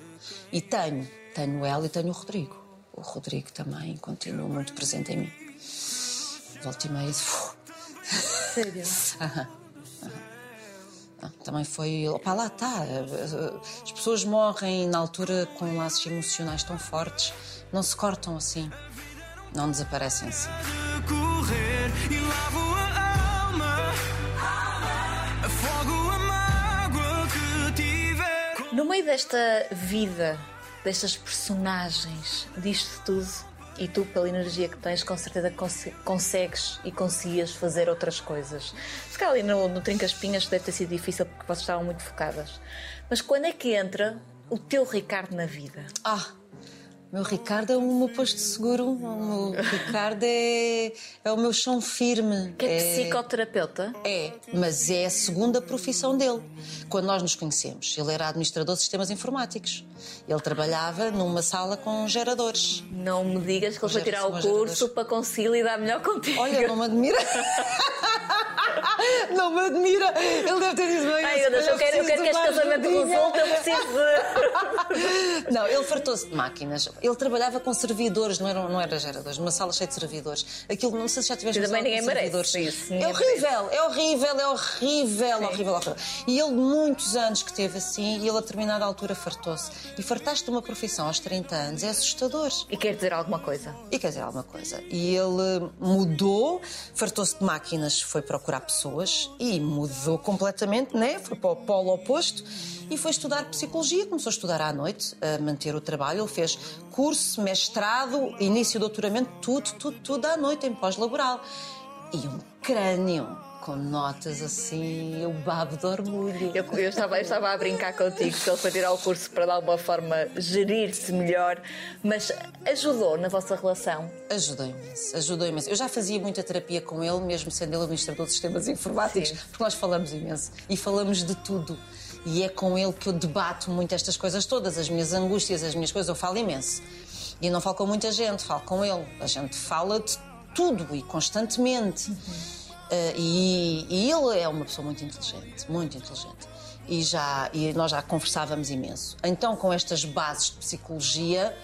E tenho, tenho ela e tenho o Rodrigo. O Rodrigo também continua muito presente em mim. Volta e meia. Sério? (laughs) Ah, Também foi. Opá, lá está. As pessoas morrem na altura com laços emocionais tão fortes, não se cortam assim, não desaparecem assim. correr e lavo a alma. Afogo a mágoa que tiver. No meio desta vida, destas personagens, disto tudo, e tu, pela energia que tens, com certeza conse- consegues e conseguias fazer outras coisas. Se calhar ali no, no Trinca Espinhas deve ter sido difícil porque vocês estavam muito focadas. Mas quando é que entra o teu Ricardo na vida? Ah, meu Ricardo é o meu posto seguro. O meu Ricardo é, é o meu chão firme. Que é psicoterapeuta? É, mas é a segunda profissão dele. Quando nós nos conhecemos, ele era administrador de sistemas informáticos. Ele trabalhava numa sala com geradores. Não me digas que ele foi tirar o curso duas. para conseguir lidar melhor contigo. Olha, não me admira. (laughs) não me admira. Ele deve ter dito bem. Ai, Deus, eu quero, eu quero que este casamento resulte, eu preciso. (laughs) Não, ele fartou-se de máquinas. Ele trabalhava com servidores, não era, não era geradores, numa sala cheia de servidores. Aquilo, não sei se já tiveste E também ninguém merece servidores. isso, É ninguém horrível, é horrível, é horrível, horrível, horrível. E ele, muitos anos que teve assim, e ele a determinada altura fartou-se. E fartaste de uma profissão aos 30 anos, é assustador. E quer dizer alguma coisa? E quer dizer alguma coisa. E ele mudou, fartou-se de máquinas, foi procurar pessoas e mudou completamente, né? Foi para o polo oposto e foi estudar psicologia. Começou a estudar à noite, a manter o trabalho. Ele fez curso, mestrado, início de doutoramento, tudo, tudo, tudo à noite, em pós-laboral. E um crânio com notas assim, eu babo de orgulho. Eu, eu estava, eu estava a brincar contigo que ele foi tirar o curso para de alguma forma gerir-se melhor, mas ajudou na vossa relação. Ajudou imenso, ajudou imenso. Eu já fazia muita terapia com ele, mesmo sendo ele administrador de sistemas informáticos, Sim. porque nós falamos imenso e falamos de tudo. E é com ele que eu debato muito estas coisas todas, as minhas angústias, as minhas coisas, eu falo imenso. E eu não falo com muita gente, falo com ele. A gente fala de tudo e constantemente. Uh, e, e ele é uma pessoa muito inteligente, muito inteligente. E, já, e nós já conversávamos imenso. Então, com estas bases de psicologia,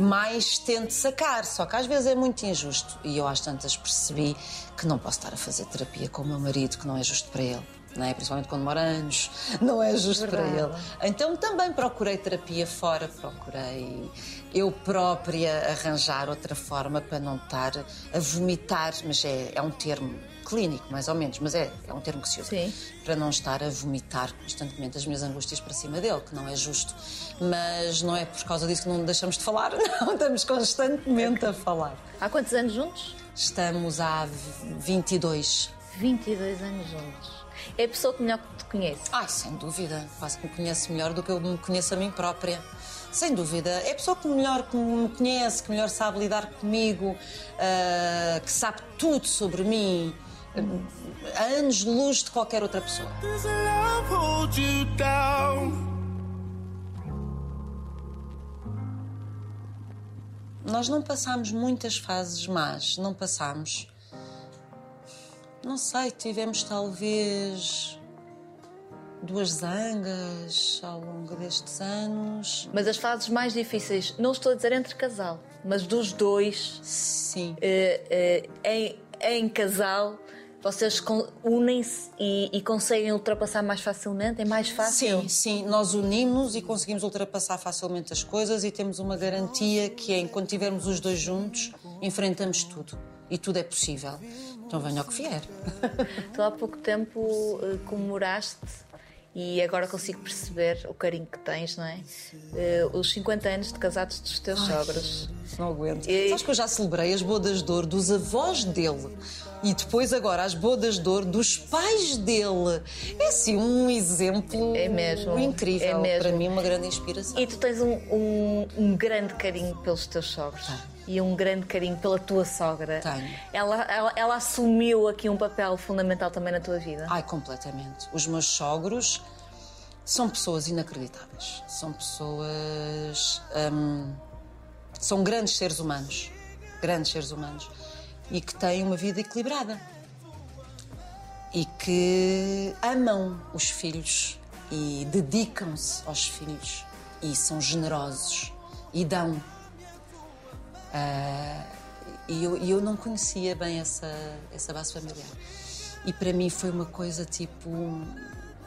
mais tento sacar, só que às vezes é muito injusto. E eu às tantas percebi que não posso estar a fazer terapia com o meu marido, que não é justo para ele. Não é? Principalmente quando mora anos, (laughs) não é justo para ele. Então também procurei terapia fora, procurei eu própria arranjar outra forma para não estar a vomitar, mas é, é um termo clínico, mais ou menos, mas é, é um termo que se usa. Sim. Para não estar a vomitar constantemente as minhas angústias para cima dele, que não é justo. Mas não é por causa disso que não deixamos de falar, (laughs) não, estamos constantemente a falar. Há quantos anos juntos? Estamos há 22. 22 anos juntos. É a pessoa que melhor te conhece. Ai, sem dúvida, quase que me conhece melhor do que eu me conheço a mim própria. Sem dúvida. É a pessoa que melhor que me conhece, que melhor sabe lidar comigo, ah, que sabe tudo sobre mim, a anos de luz de qualquer outra pessoa. Nós não passámos muitas fases más, não passámos. Não sei, tivemos talvez duas zangas ao longo destes anos. Mas as fases mais difíceis, não estou a dizer entre casal, mas dos dois, Sim. eh, eh, em, em casal, vocês unem-se e, e conseguem ultrapassar mais facilmente? É mais fácil? Sim, sim, nós unimos e conseguimos ultrapassar facilmente as coisas e temos uma garantia que é enquanto estivermos os dois juntos, enfrentamos tudo. E tudo é possível. Então venha ao que vier. Tu há pouco tempo eh, comemoraste e agora consigo perceber o carinho que tens, não é? Eh, os 50 anos de casados dos teus sogros. Não aguento. E- Sabes que eu já celebrei as bodas de ouro dos avós dele e depois agora as bodas de ouro dos pais dele. É assim um exemplo É mesmo, incrível. é mesmo. Para mim, uma grande inspiração. E tu tens um, um- um grande carinho pelos teus sogros. E um grande carinho pela tua sogra. Tenho. Ela, ela, ela assumiu aqui um papel fundamental também na tua vida. Ai, completamente. Os meus sogros são pessoas inacreditáveis. São pessoas. hum, são grandes seres humanos. Grandes seres humanos. E que têm uma vida equilibrada. E que amam os filhos e dedicam-se aos filhos. E são generosos. E dão. Ah, e eu, eu não conhecia bem essa, essa base familiar. E para mim foi uma coisa tipo.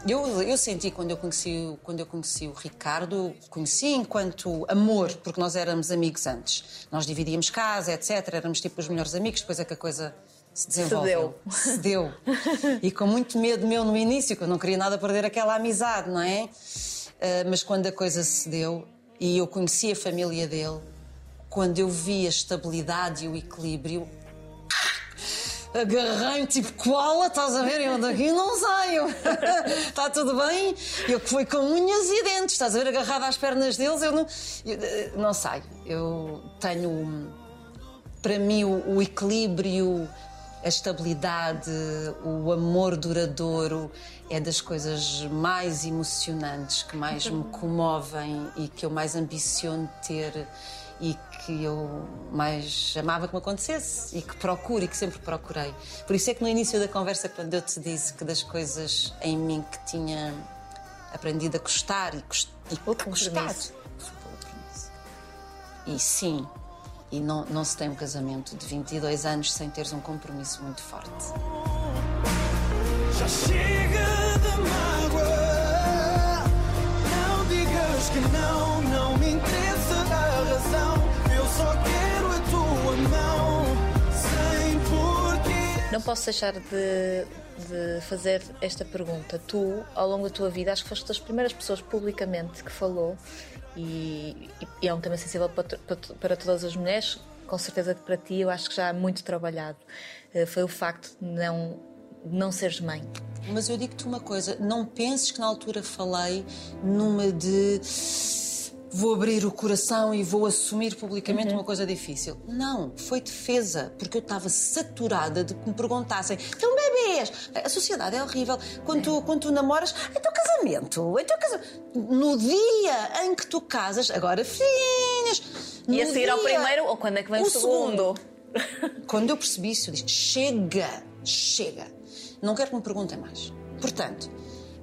Eu, eu senti quando eu, conheci, o- quando eu conheci o Ricardo, conheci enquanto amor, porque nós éramos amigos antes. Nós dividíamos casa, etc. Éramos tipo os melhores amigos, depois é que a coisa se desenvolveu. Se deu. E com muito medo meu no início, que eu não queria nada perder aquela amizade, não é? Ah, mas quando a coisa se deu e eu conheci a família dele, quando eu vi a estabilidade e o equilíbrio, agarrei-me tipo koala, estás a ver? Eu daqui não saio. Está (laughs) tudo bem? Eu que fui com unhas e dentes, estás a ver? Agarrada às pernas deles, eu não, eu, eh, não saio. Eu tenho, para mim, o, o equilíbrio, a estabilidade, o amor duradouro é das coisas mais emocionantes, que mais me comovem e que eu mais ambiciono ter e que eu mais amava que me acontecesse e que procuro e que sempre procurei. Por isso é que no início da conversa, quando eu te disse que das coisas em mim que tinha aprendido a gostar e, gos- e. E sim, e não, não se tem um casamento de 22 anos sem teres um compromisso muito forte. Já chega de mágoa. Não digas que não, não me interessa razão. Eu só quero a tua mão, sem porquê. Não posso deixar de, de fazer esta pergunta. Tu, ao longo da tua vida, acho que foste das primeiras pessoas publicamente que falou, e, e é um tema sensível para, para para todas as mulheres, com certeza que para ti, eu acho que já é muito trabalhado. Eh, Foi o facto de não, de não seres mãe. Mas eu digo-te uma coisa: não penses que na altura falei numa de vou abrir o coração e vou assumir publicamente uma coisa difícil. Não, foi defesa, porque eu estava saturada de que me perguntassem: então bebês, a sociedade é horrível. Quando, tu, quando tu namoras, então casamento, então casamento. No dia em que tu casas, agora filhinhas. E a seguir ao dia- primeiro, ou quando é que vem o, segundo? quando eu percebi isso, eu disse: chega, chega. Não quero que me perguntem mais. Portanto,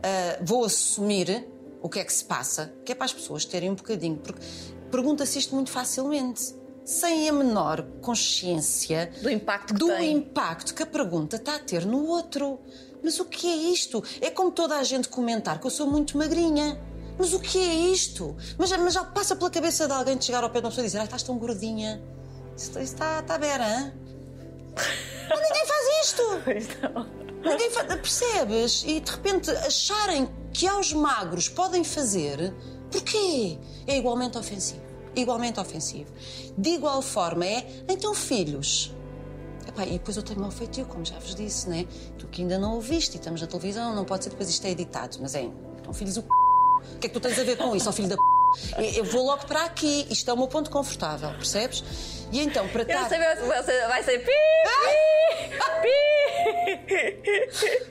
ah, vou assumir o que é que se passa, que é para as pessoas terem um bocadinho. Porque pergunta-se isto muito facilmente, sem a menor consciência Do impacto que do tem. impacto que a pergunta está a ter no outro. Mas o que é isto? É como toda a gente comentar que eu sou muito magrinha. Mas o que é isto? Mas, mas já passa pela cabeça de alguém de chegar ao pé de uma pessoa e dizer: Ai, estás tão gordinha. Isto está, está bera, hã? (laughs) Mas ninguém faz isto! Pois não. Ninguém faz, percebes? E de repente acharem que aos magros podem fazer, porquê? É igualmente ofensivo. Igualmente ofensivo. De igual forma é, então filhos. Epá, e depois eu tenho mau feitio, como já vos disse, né? Tu que ainda não ouviste e estamos na televisão, não pode ser depois isto é editado. Mas é, então filhos o c... O que é que tu tens a ver com isso, ó filho da p... Eu vou logo para aqui, isto é o meu ponto confortável, percebes? E então, para Eu estar... sei se vai ser- vai ser pi, pi,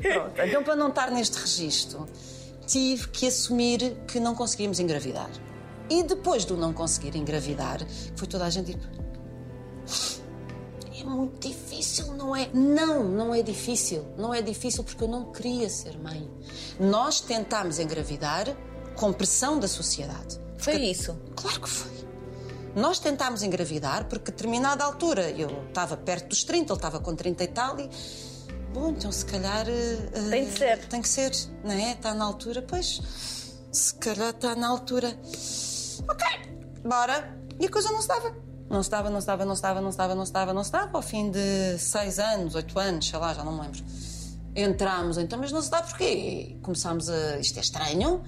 pi. Pronto, então para não estar neste registro, tive que assumir que não conseguíamos engravidar. E depois do não conseguir engravidar, foi toda a gente tipo. É muito difícil, não é? Não, não é difícil. Não é difícil porque eu não queria ser mãe. Nós tentámos engravidar com pressão da sociedade. Foi Porque- isso. Claro que foi. Nós tentámos engravidar porque, a determinada altura, eu estava perto dos 30, ele estava com 30 e tal, e. Bom, então se calhar. eh, Tem de ser. Tem que ser, não é? Está na altura, pois. Se calhar está na altura. Ok, bora. E a coisa não se dava. Não se dava, não se dava, não se dava, não se dava, não se dava, não se dava. Ao fim de seis anos, oito anos, sei lá, já não me lembro. Entramos então, mas não se dá porquê? Começámos a. Isto é estranho.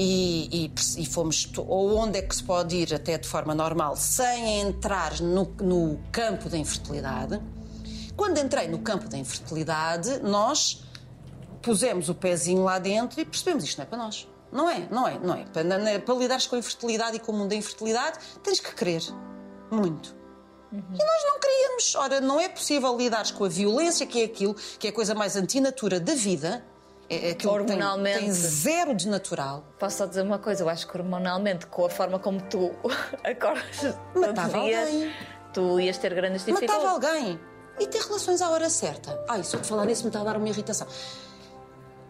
E, e, e fomos. Ou onde é que se pode ir até de forma normal, sem entrar no, no campo da infertilidade. Quando entrei no campo da infertilidade, nós pusemos o pezinho lá dentro e percebemos isto não é para nós. Não é, não é, não é. Para, para lidares com a infertilidade e com o mundo da infertilidade, tens que querer. Muito. E nós não queríamos. Ora, não é possível lidares com a violência, que é aquilo, que é a coisa mais antinatura da vida. É, é aquilo que tem, Hormonalmente. tem zero de natural. Posso só dizer uma coisa, eu acho que hormonalmente, com a forma como tu (laughs) acordas Matava todos dias, alguém. tu ias ter grandes dificuldades. Matava alguém. E ter relações à hora certa. Ai, só de falar nisso me está a dar uma irritação.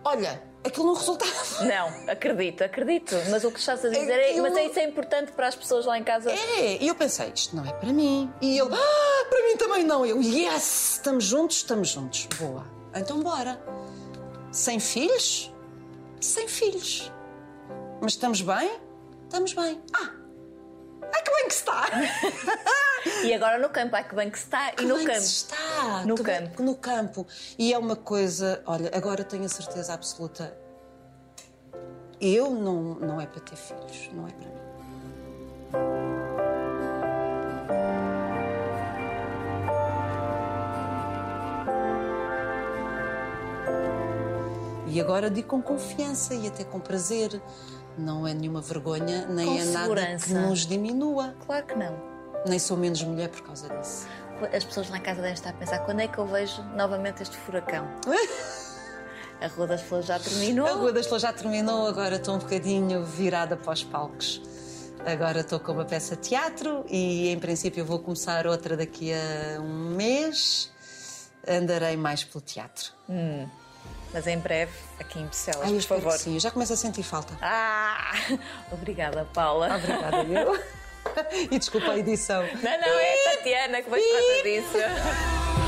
Olha, aquilo não resultava. Não, acredito, acredito. Mas o que estás a dizer é. Mas é isso é importante para as pessoas lá em casa. É, e eu pensei, isto não é para mim. E ele, ah, para mim também não. Eu, yes, estamos juntos, estamos juntos. Boa. Então bora. Sem filhos? Sem filhos. Mas estamos bem? Estamos bem. Ah, ai que bem que se está. (laughs) E agora no campo, ai que bem que se está. Que e no bem que campo. se está. No Que bem- campo. No campo. E é uma coisa, olha, agora tenho a certeza absoluta. Eu não, não é para ter filhos, não é para mim. E agora digo com confiança e até com prazer. Não é nenhuma vergonha, nem Com é nada que segurança. nos diminua. Claro que não. Nem sou menos mulher por causa disso. As pessoas lá em casa devem estar a pensar quando é que eu vejo novamente este furacão? (laughs) A Rua das Flores já terminou. A Rua das Flores já terminou, agora estou um bocadinho virada para os palcos. Agora estou com uma peça de teatro e, em princípio, vou começar outra daqui a um mês. Andarei mais pelo teatro. Mas em breve, aqui em Bucelas, Ai, por favor. sim, eu já começo a sentir falta. Ah! (laughs) Obrigada, Paula. Obrigada, eu. (laughs) e desculpa a edição. Não, não, é a Tatiana que vai tratar disso.